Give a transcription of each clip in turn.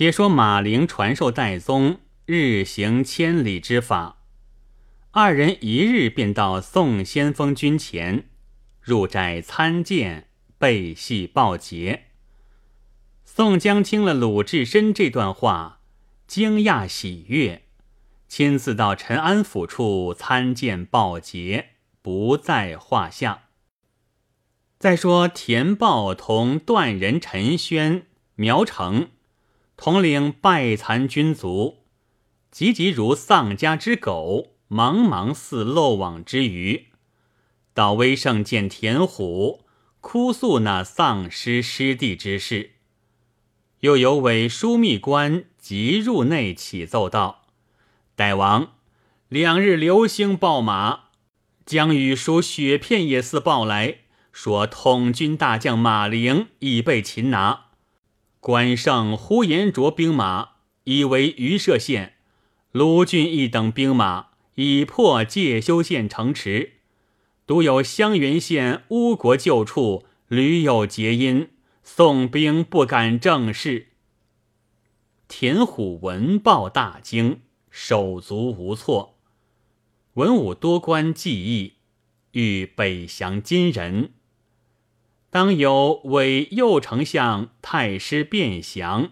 解说马陵传授戴宗日行千里之法。二人一日便到宋先锋军前，入寨参见，备系报捷。宋江听了鲁智深这段话，惊讶喜悦，亲自到陈安府处参见报捷，不在话下。再说田豹同段人陈轩、苗成统领败残军卒，急急如丧家之狗。茫茫似漏网之鱼，到威胜见田虎，哭诉那丧失失地之事。又有伪枢密官急入内启奏道：“大王，两日流星报马，将与书雪片也似报来，说统军大将马陵已被擒拿，关胜、呼延灼兵马已为榆社县、卢俊义等兵马。”已破介休县城池，独有襄垣县乌国旧处屡有结因，宋兵不敢正视。田虎闻报大惊，手足无措。文武多官计议，欲北降金人。当有伪右丞相太师卞祥，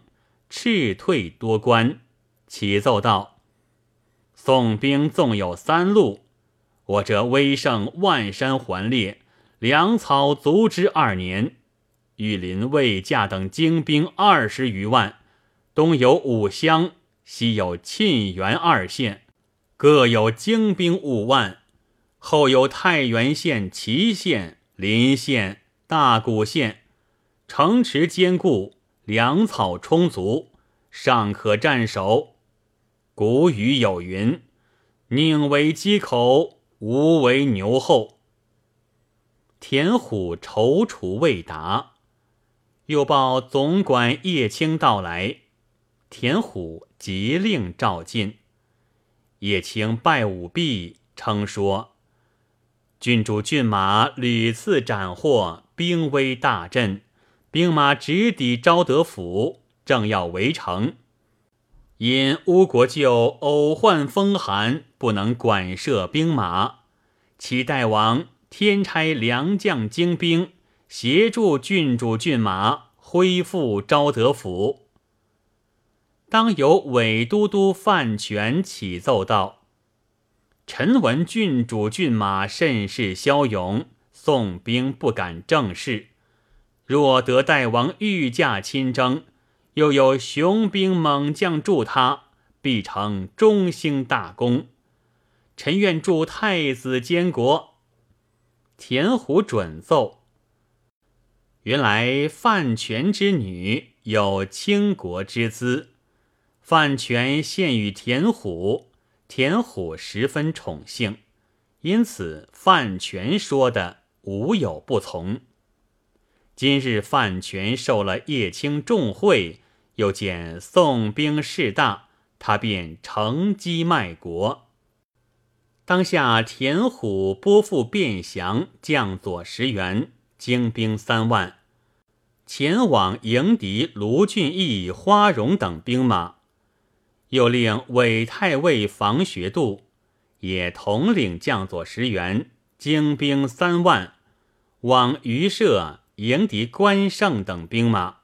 斥退多官，启奏道。宋兵纵有三路，我这威胜万山环列，粮草足之二年。玉林、卫驾等精兵二十余万，东有五乡，西有沁源二县，各有精兵五万。后有太原县、祁县、临县、大谷县，城池坚固，粮草充足，尚可战守。古语有云：“宁为鸡口，无为牛后。”田虎踌躇未答，又报总管叶青到来，田虎急令召进。叶青拜舞毕，称说：“郡主骏马屡次斩获，兵威大振，兵马直抵昭德府，正要围城。”因乌国舅偶患风寒，不能管摄兵马，启大王天差良将精兵协助郡主骏马恢复昭德府。当有伪都督范权启奏道：“臣闻郡主骏马甚是骁勇，宋兵不敢正视。若得大王御驾亲征。”又有雄兵猛将助他，必成中兴大功。臣愿助太子监国。田虎准奏。原来范全之女有倾国之资，范全献与田虎，田虎十分宠幸，因此范全说的无有不从。今日范权受了叶青重惠。又见宋兵势大，他便乘机卖国。当下田虎拨付卞祥将佐十员，精兵三万，前往迎敌卢俊义、花荣等兵马。又令韦太尉房学度也统领将佐十员，精兵三万，往榆社迎敌关胜等兵马。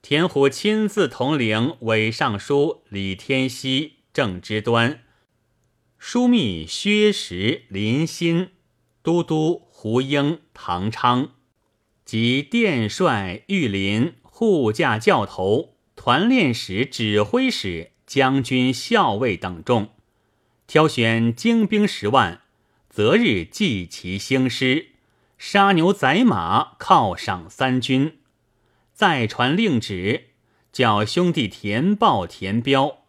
田虎亲自统领伪尚书李天锡、郑之端、枢密薛石、林欣、都督胡英、唐昌及殿帅御林、护驾教头、团练使、指挥使、将军校尉等众，挑选精兵十万，择日祭旗兴师，杀牛宰马，犒赏三军。再传令旨，叫兄弟田豹、田彪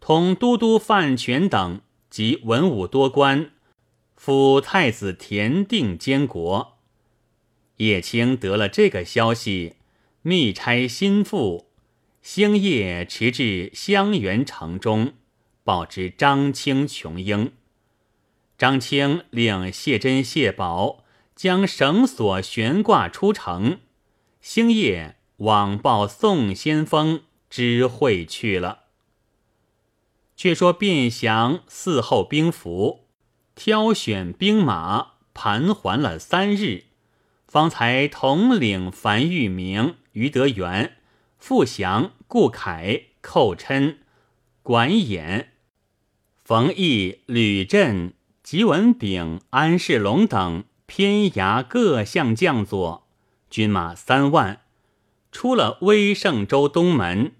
同都督范全等及文武多官辅太子田定监国。叶青得了这个消息，密差心腹星夜驰至襄垣城中，报知张清、琼英。张清令谢珍、谢宝将绳索悬挂出城。星夜往报宋先锋知会去了。却说卞祥伺候兵符，挑选兵马，盘桓了三日，方才统领樊玉明、于德元、傅祥、顾恺、寇琛、管衍、冯毅、吕震、吉文炳、安世龙等偏衙各项将佐，军马三万，出了威胜州东门，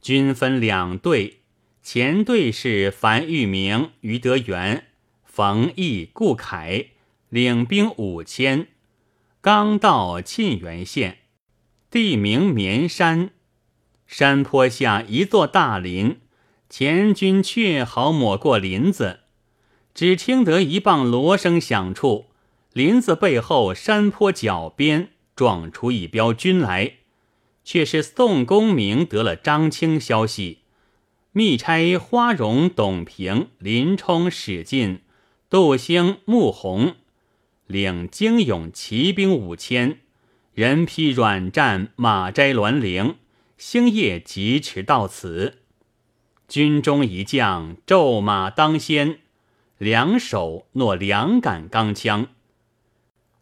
军分两队。前队是樊玉明、于德元、冯毅、顾恺，领兵五千，刚到沁源县，地名绵山，山坡下一座大林，前军却好抹过林子，只听得一棒锣声响处，林子背后山坡脚边撞出一彪军来，却是宋公明得了张清消息。密差花荣、董平、林冲、史进、杜兴、穆弘，领精勇骑兵五千，人披软战，马摘銮铃，星夜疾驰到此。军中一将骤马当先，两手诺两杆钢枪。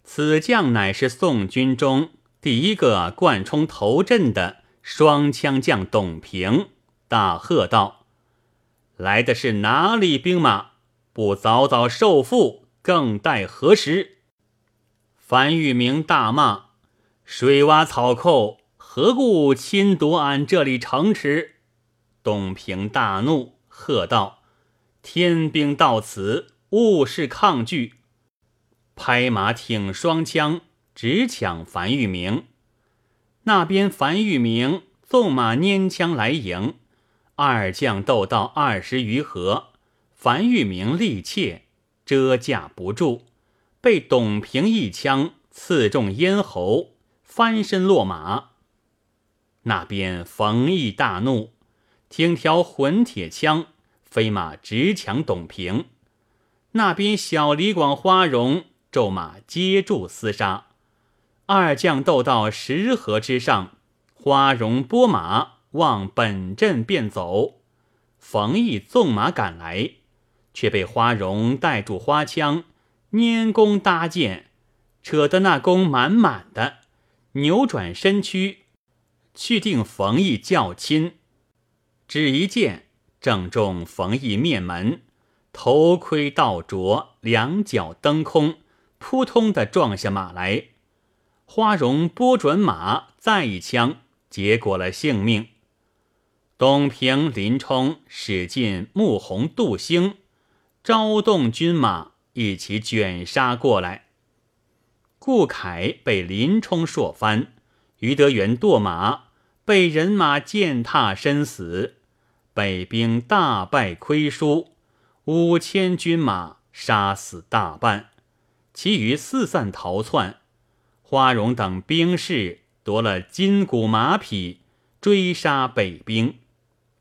此将乃是宋军中第一个贯冲头阵的双枪将董平。大喝道：“来的是哪里兵马？不早早受缚，更待何时？”樊玉明大骂：“水洼草寇，何故侵夺俺这里城池？”董平大怒，喝道：“天兵到此，勿是抗拒！”拍马挺双枪，直抢樊玉明。那边樊玉明纵马拈枪来迎。二将斗到二十余合，樊玉明力怯，遮架不住，被董平一枪刺中咽喉，翻身落马。那边冯异大怒，挺条混铁枪，飞马直抢董平。那边小李广、花荣骤马接住厮杀，二将斗到十合之上，花荣拨马。往本阵便走，冯毅纵马赶来，却被花荣带住花枪，拈弓搭箭，扯得那弓满满的，扭转身躯，去定冯毅较亲，只一箭正中冯毅面门，头盔倒着，两脚蹬空，扑通的撞下马来。花荣拨准马，再一枪，结果了性命。董平、林冲、使尽、穆弘、杜兴，招动军马一起卷杀过来。顾恺被林冲硕翻，于德元堕马，被人马践踏身死。北兵大败亏输，五千军马杀死大半，其余四散逃窜。花荣等兵士夺了金鼓马匹，追杀北兵。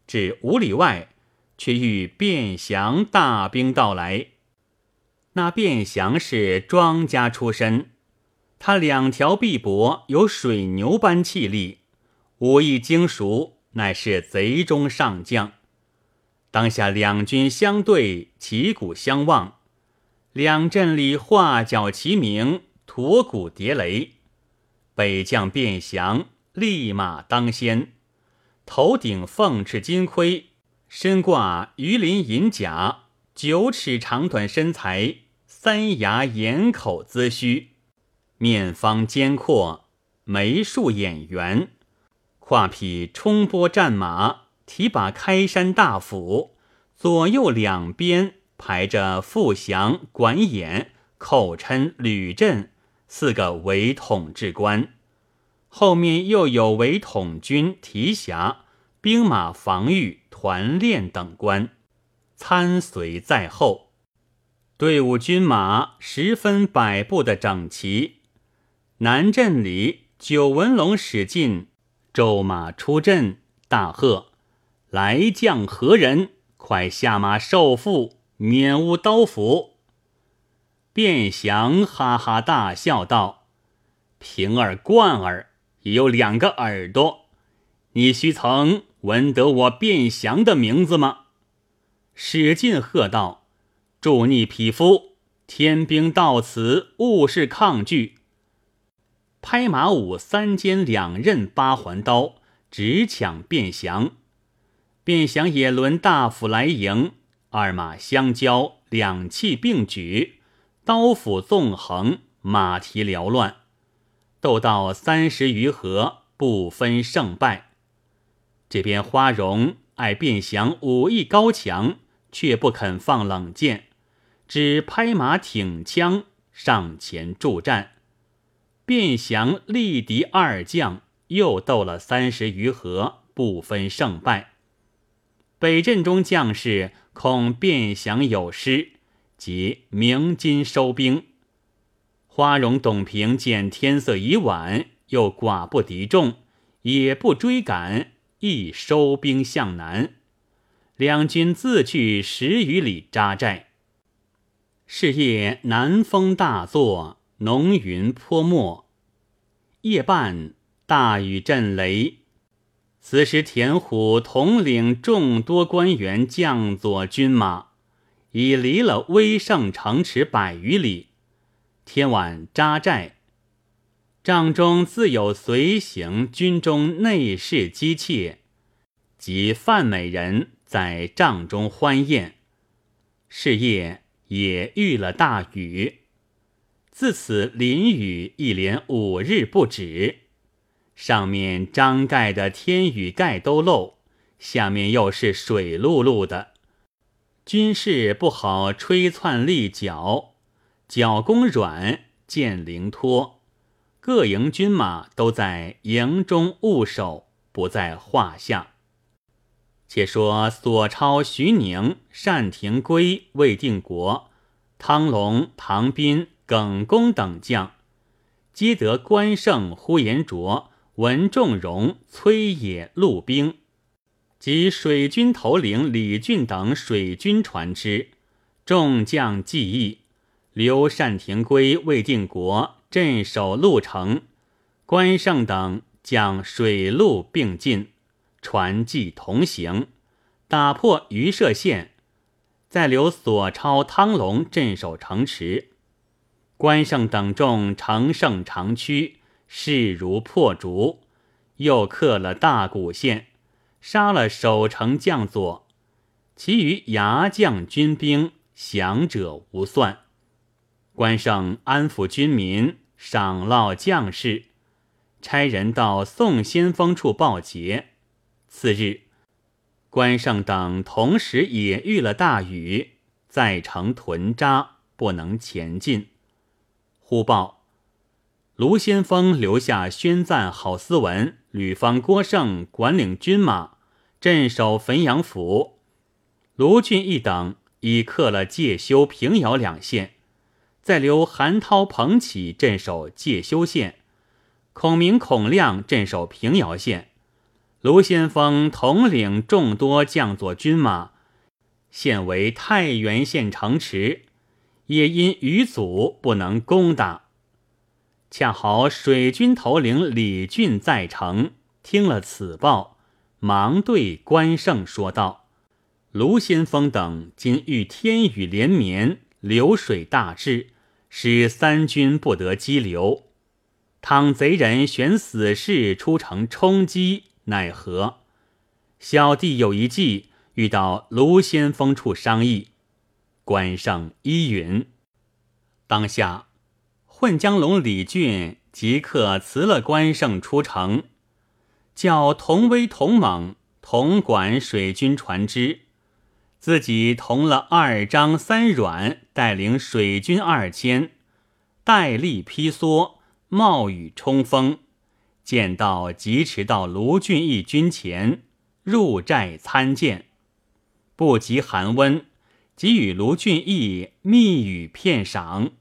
至五里外，却遇卞祥大兵到来。那卞祥是庄家出身，他两条臂膊有水牛般气力，武艺精熟，乃是贼中上将。当下两军相对，旗鼓相望，两阵里画角齐鸣，驼鼓叠雷。北将卞祥立马当先。头顶凤翅金盔，身挂鱼鳞银甲，九尺长短身材，三牙眼口髭须，面方肩阔，眉竖眼圆，跨匹冲波战马，提把开山大斧，左右两边排着傅祥、管衍、寇琛、吕震四个伪统治官。后面又有伪统军提辖、兵马防御、团练等官参随在后，队伍军马十分摆布的整齐。南镇里，九纹龙使进，骤马出阵，大喝：“来将何人？快下马受缚，免无刀斧。”卞祥哈哈大笑道：“平儿、贯儿。”也有两个耳朵，你须曾闻得我卞祥的名字吗？”史进喝道：“助逆匹夫！天兵到此，勿是抗拒。”拍马舞三尖两刃八环刀，直抢卞祥。卞祥也轮大斧来迎，二马相交，两气并举，刀斧纵横，马蹄缭乱，斗到三十余合，不分胜败。这边花荣爱卞祥武艺高强，却不肯放冷箭，只拍马挺枪上前助战。卞祥力敌二将，又斗了三十余合，不分胜败。北镇中将士恐变降有失，即鸣金收兵。花荣、董平见天色已晚，又寡不敌众，也不追赶，亦收兵向南。两军自去十余里扎寨。是夜南风大作，浓云泼墨。夜半大雨震雷。此时，田虎统领众多官员将佐军马，已离了威胜城池百余里。天晚扎寨，帐中自有随行军中内侍姬妾及范美人在帐中欢宴。是夜也遇了大雨，自此淋雨一连五日不止。上面张盖的天雨盖都漏，下面又是水漉漉的，军士不好吹窜立脚，脚弓软，剑灵脱，各营军马都在营中务守，不在话下。且说索超、徐宁、单廷圭、魏定国、汤龙、唐斌、耿恭等将，皆得关胜、呼延灼。文仲荣、崔野、陆兵及水军头领李俊等水军船只，众将记忆。刘单廷圭、魏定国镇守鹿城，关胜等将水陆并进，船骑同行，打破榆社县，再留索超、汤龙镇守城池。关胜等众乘胜长驱。势如破竹，又克了大谷县，杀了守城将佐，其余牙将军兵降者无算。关胜安抚军民，赏烙将士，差人到宋先锋处报捷。次日，关胜等同时也遇了大雨，在城屯扎，不能前进。忽报。卢先锋留下宣赞郝思文，吕方、郭盛管领军马，镇守汾阳府。卢俊义等已克了介休、平遥两县，再留韩涛、彭启镇守介休县，孔明、孔亮镇守平遥县。卢先锋统领众多将佐军马，现为太原县城池，也因余阻不能攻打。恰好水军头领李俊在城，听了此报，忙对关胜说道：“卢先锋等今遇天雨连绵，流水大至，使三军不得激流。倘贼人选死士出城冲击，奈何？小弟有一计，欲到卢先锋处商议。”关胜依允。当下。混江龙李俊即刻辞了关胜出城，叫同威、同猛同管水军船只，自己同了二张、三阮带领水军二千，带力披梭，冒雨冲锋，见到疾驰到卢俊义军前，入寨参见，不及寒温，即与卢俊义密语片赏。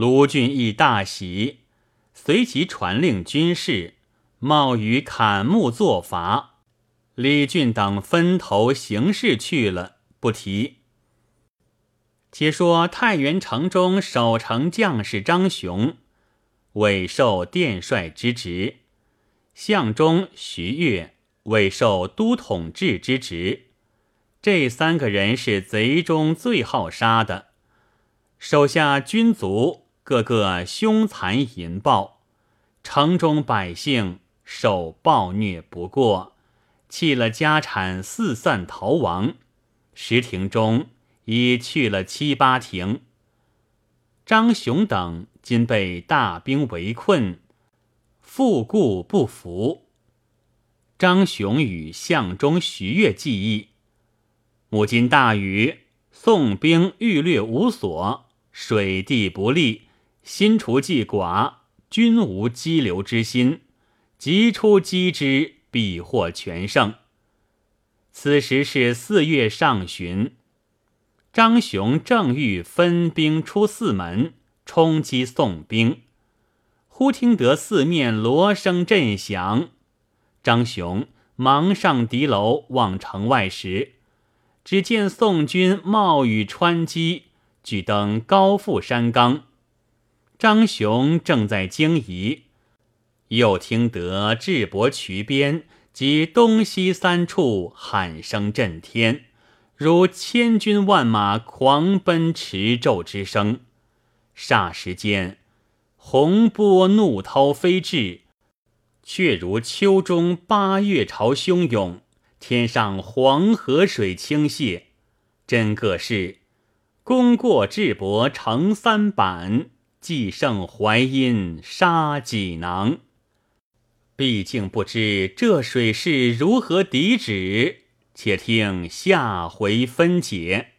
卢俊义大喜，随即传令军士，冒雨砍木作法。李俊等分头行事去了，不提。且说太原城中守城将士张雄，委受殿帅之职；相中徐悦、委受都统制之职。这三个人是贼中最好杀的，手下军卒个个凶残淫暴，城中百姓受暴虐不过，弃了家产四散逃亡。石亭中已去了七八亭。张雄等今被大兵围困，复故不服。张雄与相中徐悦计议：母今大雨，宋兵欲掠无所，水地不利，新除计寡，均无激流之心。急出击之，必获全胜。此时是四月上旬。张雄正欲分兵出四门冲击宋兵，忽听得四面锣声震响。张雄忙上敌楼望城外时，只见宋军冒雨穿击，举登高阜山冈。张雄正在惊疑，又听得智伯渠边及东西三处喊声震天。如千军万马狂奔驰骤之声，霎时间，洪波怒涛飞至，却如秋中八月潮汹涌，天上黄河水倾泻。真个是功过智伯成三板，既胜淮阴杀济囊。毕竟不知这水势如何抵止。且听下回分解。